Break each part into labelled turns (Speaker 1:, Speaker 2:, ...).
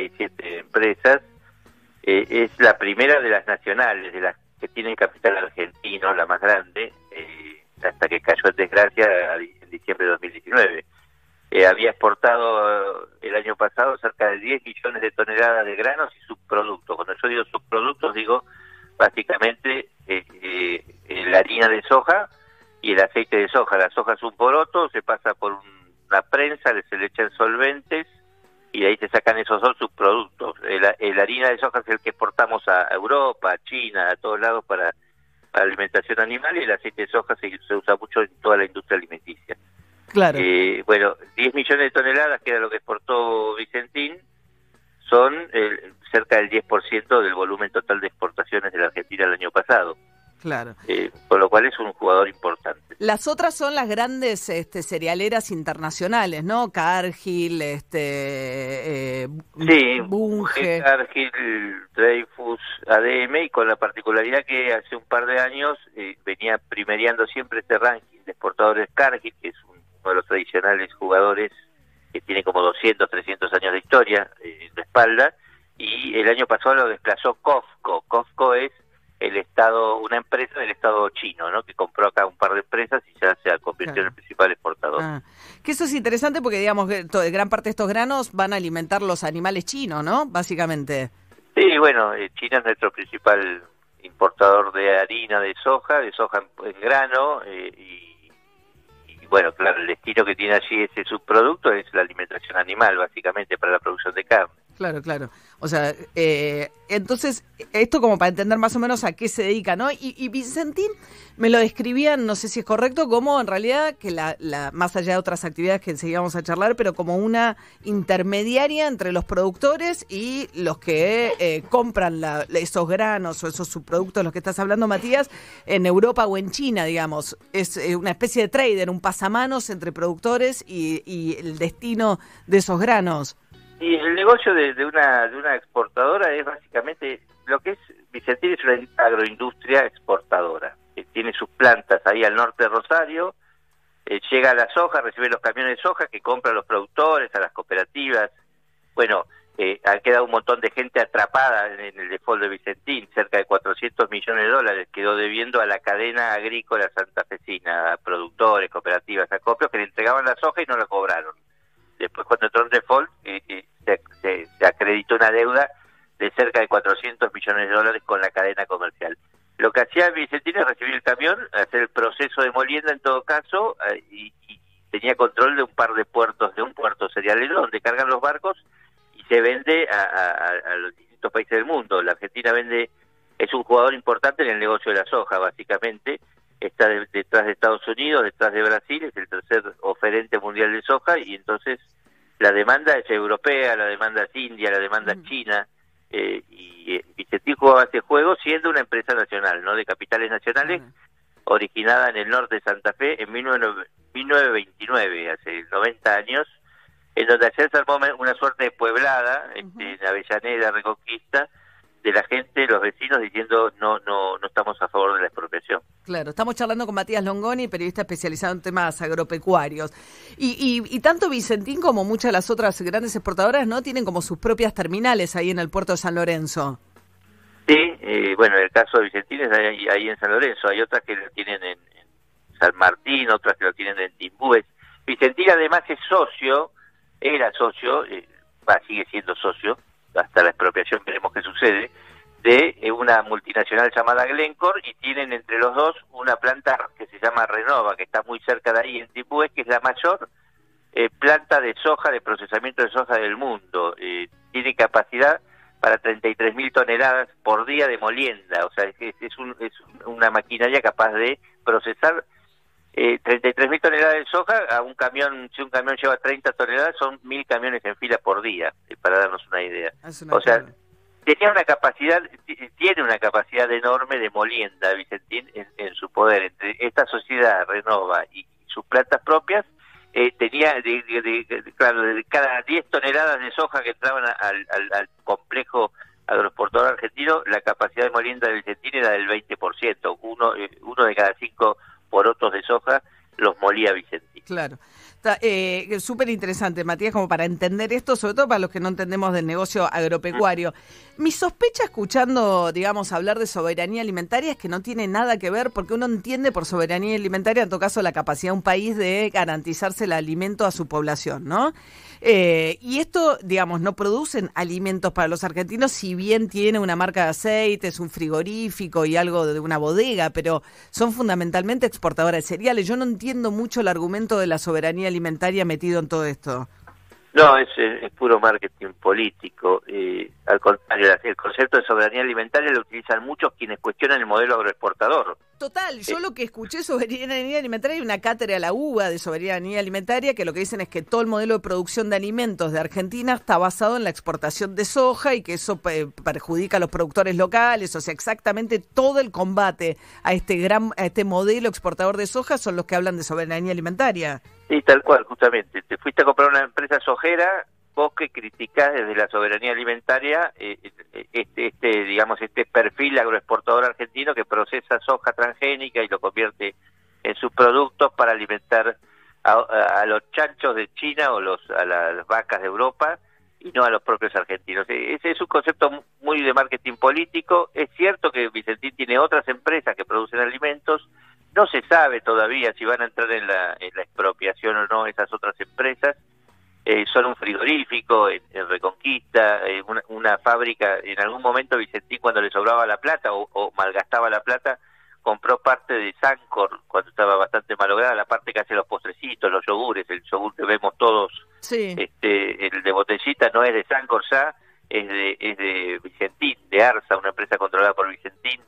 Speaker 1: hay siete empresas. Eh, es la primera de las nacionales, de las que tienen capital argentino, la más grande, eh, hasta que cayó en desgracia en diciembre de 2019. Eh, había exportado el año pasado cerca de 10 millones de toneladas de granos y subproductos. Cuando yo digo subproductos, digo básicamente la harina de soja y el aceite de soja. La soja es un poroto, se pasa por una prensa, se le echan solventes y de ahí se sacan esos dos subproductos. El, harina de soja es el que exportamos a Europa, a China, a todos lados para, alimentación animal y el aceite de soja se, usa mucho en toda la industria alimenticia.
Speaker 2: Claro.
Speaker 1: Eh, bueno, 10 millones de toneladas, que era lo que exportó Vicentín, son eh, cerca del 10% del volumen total de exportaciones de la Argentina el año pasado.
Speaker 2: Claro.
Speaker 1: Eh, con lo cual es un jugador importante.
Speaker 2: Las otras son las grandes este, cerealeras internacionales, ¿no? Cargill, este,
Speaker 1: eh, sí, Bunge. Cargill, Dreyfus, ADM, y con la particularidad que hace un par de años eh, venía primereando siempre este ranking de exportadores Cargill, que es uno de los tradicionales jugadores que tiene como 200, 300 años de historia en la espalda, y el año pasado lo desplazó Cofco. Cofco es el Estado, una empresa del Estado chino, ¿no? Que compró acá un par de empresas y ya se convirtió en el principal exportador. Ah.
Speaker 2: Que eso es interesante porque, digamos, que gran parte de estos granos van a alimentar los animales chinos, ¿no? Básicamente.
Speaker 1: Sí, bueno, eh, China es nuestro principal importador de harina de soja, de soja en, grano, eh, y, y, bueno, claro, el destino que tiene allí ese subproducto es la alimentación animal, básicamente, para la producción de carne.
Speaker 2: Claro, claro. O sea, eh, entonces, esto como para entender más o menos a qué se dedica, ¿no? Y, y Vicentín me lo describían, no sé si es correcto, como en realidad, que la, la, más allá de otras actividades que enseguida vamos a charlar, pero como una intermediaria entre los productores y los que eh, compran esos granos o esos subproductos, los que estás hablando, Matías, en Europa o en China, digamos. Es eh, una especie de trader, un pasamanos entre productores y el destino de esos granos.
Speaker 1: Y el negocio de, una, de una exportadora es básicamente lo que es Vicentín es una agroindustria exportadora. que tiene sus plantas ahí al norte de Rosario, eh, llega a la soja, recibe los camiones de soja que compran los productores, a las cooperativas. Bueno, eh, ha quedado un montón de gente atrapada en, el default de Vicentín, cerca de 400 millones de dólares quedó debiendo a la cadena agrícola santafesina, a productores, cooperativas, acopios que le entregaban la soja y no la cobraron. Después cuando entró en default, eh, se, acreditó una deuda de cerca de 400 millones de dólares con la cadena comercial. Lo que hacía Vicentina es recibir el camión, hacer el proceso de molienda en todo caso, eh, y, tenía control de un par de puertos, de un puerto cerealero donde cargan los barcos y se vende a, los distintos países del mundo. La Argentina vende, es un jugador importante en el negocio de la soja, básicamente. Está detrás de Estados Unidos, detrás de Brasil, es el tercer oferente mundial de soja y entonces la demanda es europea, la demanda es india, la demanda es china, eh, y eh, Vicentín jugaba este juego siendo una empresa nacional, no de capitales nacionales, originada en el norte de Santa Fe en 1929, hace 90 años, en donde ayer se armó una suerte de pueblada, este, en Avellaneda, Reconquista, de la gente, los vecinos, diciendo no, no, no estamos a favor de la expropiación.
Speaker 2: Claro, estamos charlando con Matías Longoni, periodista especializado en temas agropecuarios. Y, y, tanto Vicentín como muchas de las otras grandes exportadoras, ¿no? Tienen como sus propias terminales ahí en el puerto de San Lorenzo.
Speaker 1: Sí, eh, bueno, el caso de Vicentín es ahí, en San Lorenzo. Hay otras que lo tienen en, San Martín, otras que lo tienen en Timbúes. Vicentín además es socio, era socio, eh, sigue siendo socio, hasta la expropiación veremos qué sucede, de eh, una multinacional llamada Glencore y tienen entre los dos una planta que se llama Renova, que está muy cerca de ahí en Tipué, que es la mayor eh, planta de soja, de procesamiento de soja del mundo. Eh, tiene capacidad para 33 mil toneladas por día de molienda, o sea, es, un, es una maquinaria capaz de procesar eh, 33 mil toneladas de soja a un camión, si un camión lleva 30 toneladas, son mil camiones en fila por día, eh, para darnos una idea. o sea, tenía una capacidad, tiene una capacidad enorme de molienda, Vicentín, en, su poder. Entre esta sociedad Renova y, sus plantas propias, eh, tenía, de, claro, de cada 10 toneladas de soja que entraban al, al, complejo agroexportador argentino, la capacidad de molienda de Vicentín era del 20%, uno, eh, uno de cada cinco porotos de soja los molía Vicentín.
Speaker 2: Claro. Eh, Súper interesante, Matías, como para entender esto, sobre todo para los que no entendemos del negocio agropecuario. Mi sospecha escuchando, digamos, hablar de soberanía alimentaria es que no tiene nada que ver, porque uno entiende por soberanía alimentaria, en todo caso, la capacidad de un país de garantizarse el alimento a su población, ¿no? Eh, y esto, digamos, no producen alimentos para los argentinos, si bien tiene una marca de aceites, un frigorífico y algo de una bodega, pero son fundamentalmente exportadoras de cereales. Yo no entiendo mucho el argumento de la soberanía alimentaria metido en todo esto.
Speaker 1: No, es, es, puro marketing político. Eh, al contrario, el concepto de soberanía alimentaria lo utilizan muchos quienes cuestionan el modelo agroexportador.
Speaker 2: Total, yo lo que escuché soberanía alimentaria hay una cátedra a la UBA de soberanía alimentaria que lo que dicen es que todo el modelo de producción de alimentos de Argentina está basado en la exportación de soja y que eso perjudica a los productores locales, o sea, exactamente todo el combate a este gran a este modelo exportador de soja son los que hablan de soberanía alimentaria.
Speaker 1: Sí, tal cual, justamente. Te fuiste a comprar una empresa sojera, vos que criticás desde la soberanía alimentaria eh, eh, este, este, digamos, este perfil agroexportador argentino que procesa soja transgénica y lo convierte en sus productos para alimentar a, los chanchos de China o los, a las vacas de Europa y no a los propios argentinos. E, ese es un concepto muy de marketing político. Es cierto que Vicentín tiene otras empresas que producen alimentos, no se sabe todavía si van a entrar en la, en la expropiación o no esas otras empresas. Eh, son un frigorífico en, Reconquista, eh, una, fábrica. En algún momento Vicentín, cuando le sobraba la plata o, malgastaba la plata, compró parte de Sancor cuando estaba bastante malograda, la parte que hace los postrecitos, los yogures, el yogur que vemos todos, este, el de botellita no es de Sancor ya, es de, es de Vicentín, de Arsa, una empresa controlada por Vicentín.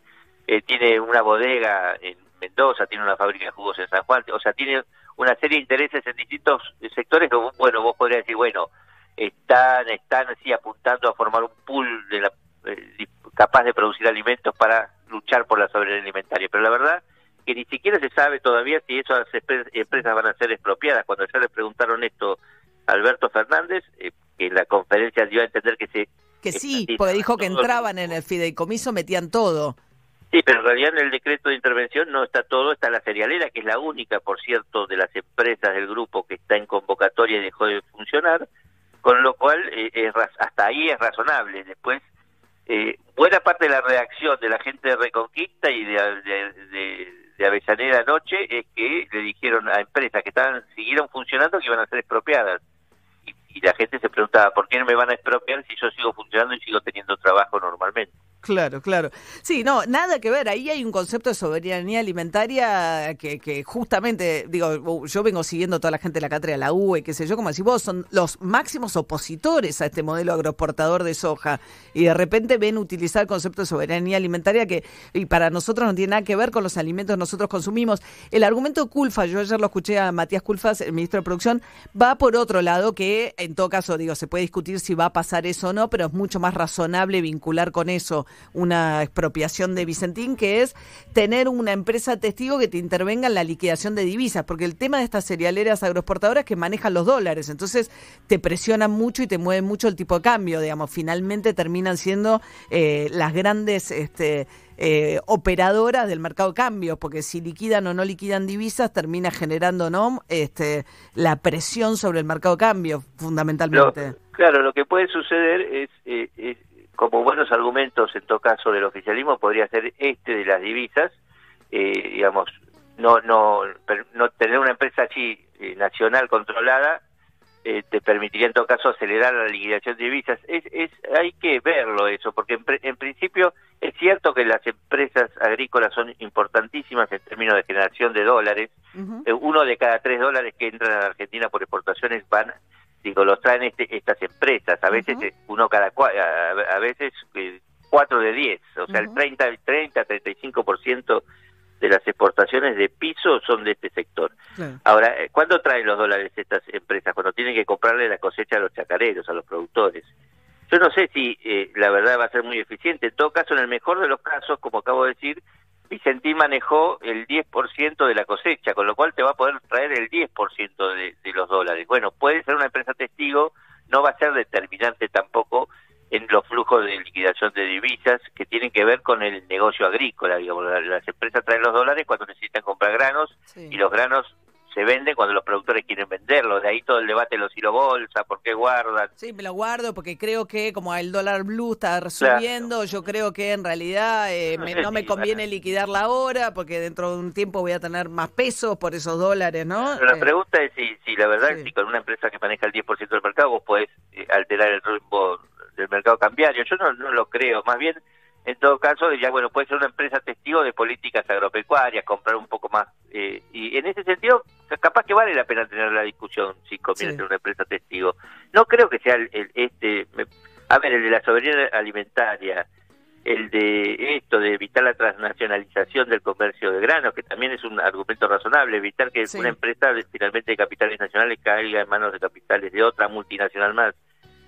Speaker 1: Eh, tiene una bodega en Mendoza, tiene una fábrica de jugos en San Juan, o sea, tiene una serie de intereses en distintos sectores que, bueno, vos podrías decir, bueno, están, están así apuntando a formar un pool de la, eh, capaz de producir alimentos para luchar por la soberanía alimentaria, pero la verdad que ni siquiera se sabe todavía si esas empresas van a ser expropiadas. Cuando ya le preguntaron esto a Alberto Fernández, eh, que en la conferencia dio a entender que se...
Speaker 2: Que sí, porque dijo que entraban en el fideicomiso, metían todo.
Speaker 1: Sí, pero en realidad en el decreto de intervención no está todo, está la cerealera, que es la única, por cierto, de las empresas del grupo que está en convocatoria y dejó de funcionar, con lo cual eh, es, hasta ahí es razonable. Después, eh, buena parte de la reacción de la gente de Reconquista y de, de, de, anoche es que le dijeron a empresas que estaban siguieron funcionando que iban a ser expropiadas. Y, y la gente se preguntaba, ¿por qué no me van a expropiar si yo sigo funcionando y sigo teniendo trabajo normalmente?
Speaker 2: Claro, claro. Sí, no, nada que ver. Ahí hay un concepto de soberanía alimentaria que, que justamente, digo, yo vengo siguiendo toda la gente de la cátedra la UE, qué sé yo, como decís vos, son los máximos opositores a este modelo agroexportador de soja. Y de repente ven utilizar el concepto de soberanía alimentaria que para nosotros no tiene nada que ver con los alimentos que nosotros consumimos. El argumento Culfa, yo ayer lo escuché a Matías Culfas, el ministro de Producción, va por otro lado, que en todo caso, digo, se puede discutir si va a pasar eso o no, pero es mucho más razonable vincular con eso una expropiación de Vicentín, que es tener una empresa testigo que te intervenga en la liquidación de divisas, porque el tema de estas cerealeras agroexportadoras es que manejan los dólares, entonces te presionan mucho y te mueven mucho el tipo de cambio, digamos, finalmente terminan siendo eh, las grandes este, eh, operadoras del mercado de cambio, porque si liquidan o no liquidan divisas, termina generando no este, la presión sobre el mercado de cambio, fundamentalmente.
Speaker 1: claro, lo que puede suceder es, eh, es como buenos argumentos en todo caso del oficialismo podría ser este de las divisas, eh, digamos, no no no tener una empresa así eh, nacional controlada eh, te permitiría en todo caso acelerar la liquidación de divisas. Es, es hay que verlo eso, porque en, principio es cierto que las empresas agrícolas son importantísimas en términos de generación de dólares. uno de cada tres dólares que entran a la Argentina por exportaciones van digo, los traen este, estas empresas, a veces uno cada a, a veces eh, cuatro de diez, o sea, el 30, el 30, 35% de las exportaciones de piso son de este sector. Ahora, eh, ¿cuándo traen los dólares estas empresas? Cuando tienen que comprarle la cosecha a los chacareros, a los productores. Yo no sé si eh, la verdad va a ser muy eficiente. En todo caso, en el mejor de los casos, como acabo de decir, Vicentín manejó el 10% de la cosecha, con lo cual te va a poder traer el 10% de, de los dólares. Bueno, puede ser una empresa testigo, no va a ser determinante tampoco en los flujos de liquidación de divisas que tienen que ver con el negocio agrícola. Digamos, las empresas traen los dólares cuando necesitan comprar granos y los granos se venden cuando los productores quieren venderlo. De ahí todo el debate de los hilo bolsa, por qué guardan.
Speaker 2: Sí, me lo guardo porque creo que como el dólar blue está subiendo, yo creo que en realidad eh, no, me, conviene liquidarla ahora porque dentro de un tiempo voy a tener más pesos por esos dólares, ¿no?
Speaker 1: la eh, pregunta es si, si la verdad, si con una empresa que maneja el 10% del mercado vos podés eh, alterar el rumbo del mercado cambiario. Yo no, no lo creo. Más bien en todo caso, ya bueno, puede ser una empresa testigo de políticas agropecuarias, comprar un poco más. Eh, y en ese sentido, capaz que vale la pena tener la discusión si conviene ser una empresa testigo. No creo que sea el, este. a ver, el de la soberanía alimentaria, el de esto, de evitar la transnacionalización del comercio de granos, que también es un argumento razonable, evitar que una empresa finalmente de capitales nacionales caiga en manos de capitales de otra multinacional más.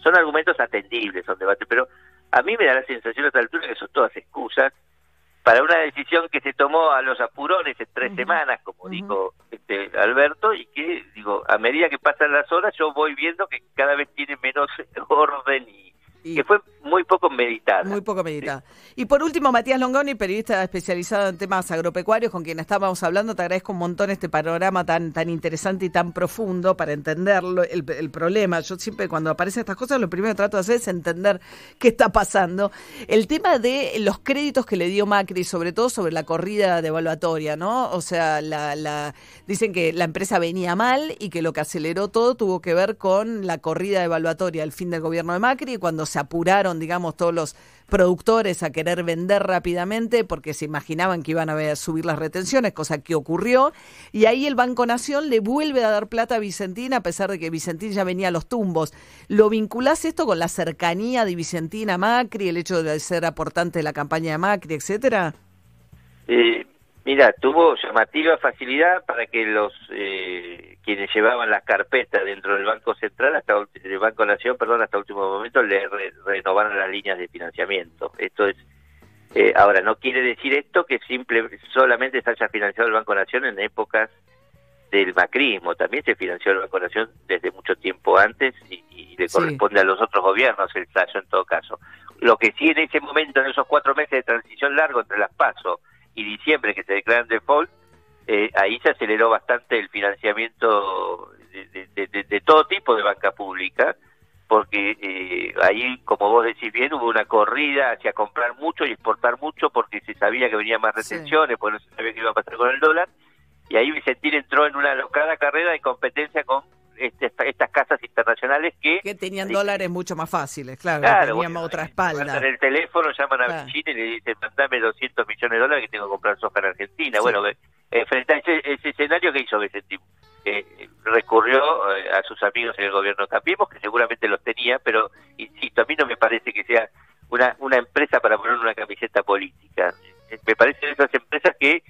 Speaker 1: Son argumentos atendibles, son debates, pero a mí me da la sensación a esta altura que son todas excusas para una decisión que se tomó a los apurones en tres semanas, como dijo este Alberto, y que, digo, a medida que pasan las horas yo voy viendo que cada vez tiene menos orden y, que fue muy poco meditada.
Speaker 2: Muy poco meditada. Y por último, Matías Longoni, periodista especializado en temas agropecuarios, con quien estábamos hablando, te agradezco un montón este panorama tan, tan interesante y tan profundo para entenderlo, el, el problema. Yo siempre cuando aparecen estas cosas, lo primero que trato de hacer es entender qué está pasando. El tema de los créditos que le dio Macri, sobre todo sobre la corrida devaluatoria, ¿no? O sea, la, la, dicen que la empresa venía mal y que lo que aceleró todo tuvo que ver con la corrida devaluatoria, el fin del gobierno de Macri, cuando se apuraron, digamos, todos los productores a querer vender rápidamente porque se imaginaban que iban a subir las retenciones, cosa que ocurrió. Y ahí el Banco Nación le vuelve a dar plata a Vicentina, a pesar de que Vicentín ya venía a los tumbos. ¿Lo vinculás esto con la cercanía de Vicentina a Macri, el hecho de ser aportante de la campaña de Macri, etcétera?
Speaker 1: Eh, Mira, tuvo llamativa facilidad para que los eh, quienes llevaban las carpetas dentro del Banco Central, hasta el Banco Nación, perdón, hasta último momento, le renovaron las líneas de financiamiento. Esto es, eh, ahora, no quiere decir esto que simple, solamente se haya financiado el Banco Nación en épocas del macrismo. También se financió el Banco Nación desde mucho tiempo antes y, le corresponde a los otros gobiernos el tallo en todo caso. Lo que sí en ese momento, en esos cuatro meses de transición largo entre las PASO y diciembre que se declaran default, eh, ahí se aceleró bastante el financiamiento de, todo tipo de banca pública, porque eh, ahí, como vos decís bien, hubo una corrida hacia comprar mucho y exportar mucho porque se sabía que venían más retenciones, porque no se sabía qué iba a pasar con el dólar, y ahí Vicentín entró en una alocada carrera de competencia con este, estas casas internacionales que...
Speaker 2: Que tenían dólares mucho más fáciles, claro, tenían otra espalda.
Speaker 1: En el teléfono llaman a China y le dicen, mandame 200 millones de dólares que tengo que comprar soja en Argentina. Bueno, eh, frente a ese, escenario que hizo eh, recurrió eh, a sus amigos en el gobierno Cambiemos, que seguramente los tenía, pero insisto, a mí no me parece que sea una, una empresa para poner una camiseta política. Me parecen esas empresas que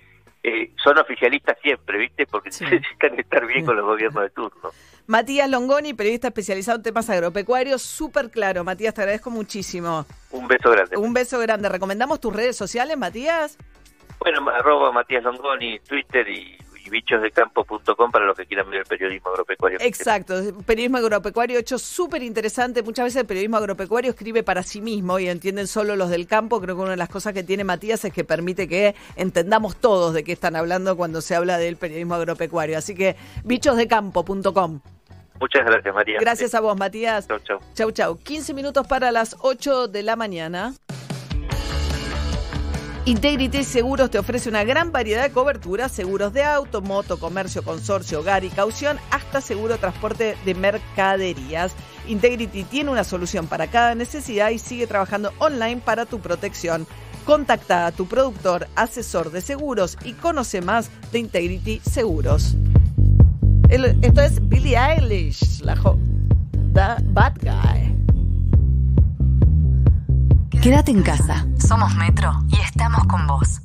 Speaker 1: son oficialistas siempre, ¿viste? Porque necesitan estar bien con los gobiernos de turno.
Speaker 2: Matías Longoni, periodista especializado en temas agropecuarios, súper claro. Matías, te agradezco muchísimo.
Speaker 1: Un beso grande.
Speaker 2: Un beso grande. ¿Recomendamos tus redes sociales, Matías?
Speaker 1: Bueno, arroba Matías Longoni, Twitter y, bichosdecampo.com para los que quieran ver el periodismo agropecuario.
Speaker 2: Exacto, periodismo agropecuario hecho súper interesante. Muchas veces el periodismo agropecuario escribe para sí mismo y entienden solo los del campo. Creo que una de las cosas que tiene Matías es que permite que entendamos todos de qué están hablando cuando se habla del periodismo agropecuario. Así que bichosdecampo.com.
Speaker 1: Muchas gracias, María.
Speaker 2: Gracias a vos, Matías. Chau, chau. Chau, chau. 15 minutos para las 8 de la mañana. Integrity Seguros te ofrece una gran variedad de coberturas, seguros de auto, moto, comercio, consorcio, hogar y caución, hasta seguro transporte de mercaderías. Integrity tiene una solución para cada necesidad y sigue trabajando online para tu protección. Contacta a tu productor, asesor de seguros y conoce más de Integrity Seguros esto es Billie Eilish, la The Bad Guy.
Speaker 3: Quédate en casa. Somos Metro y estamos con vos.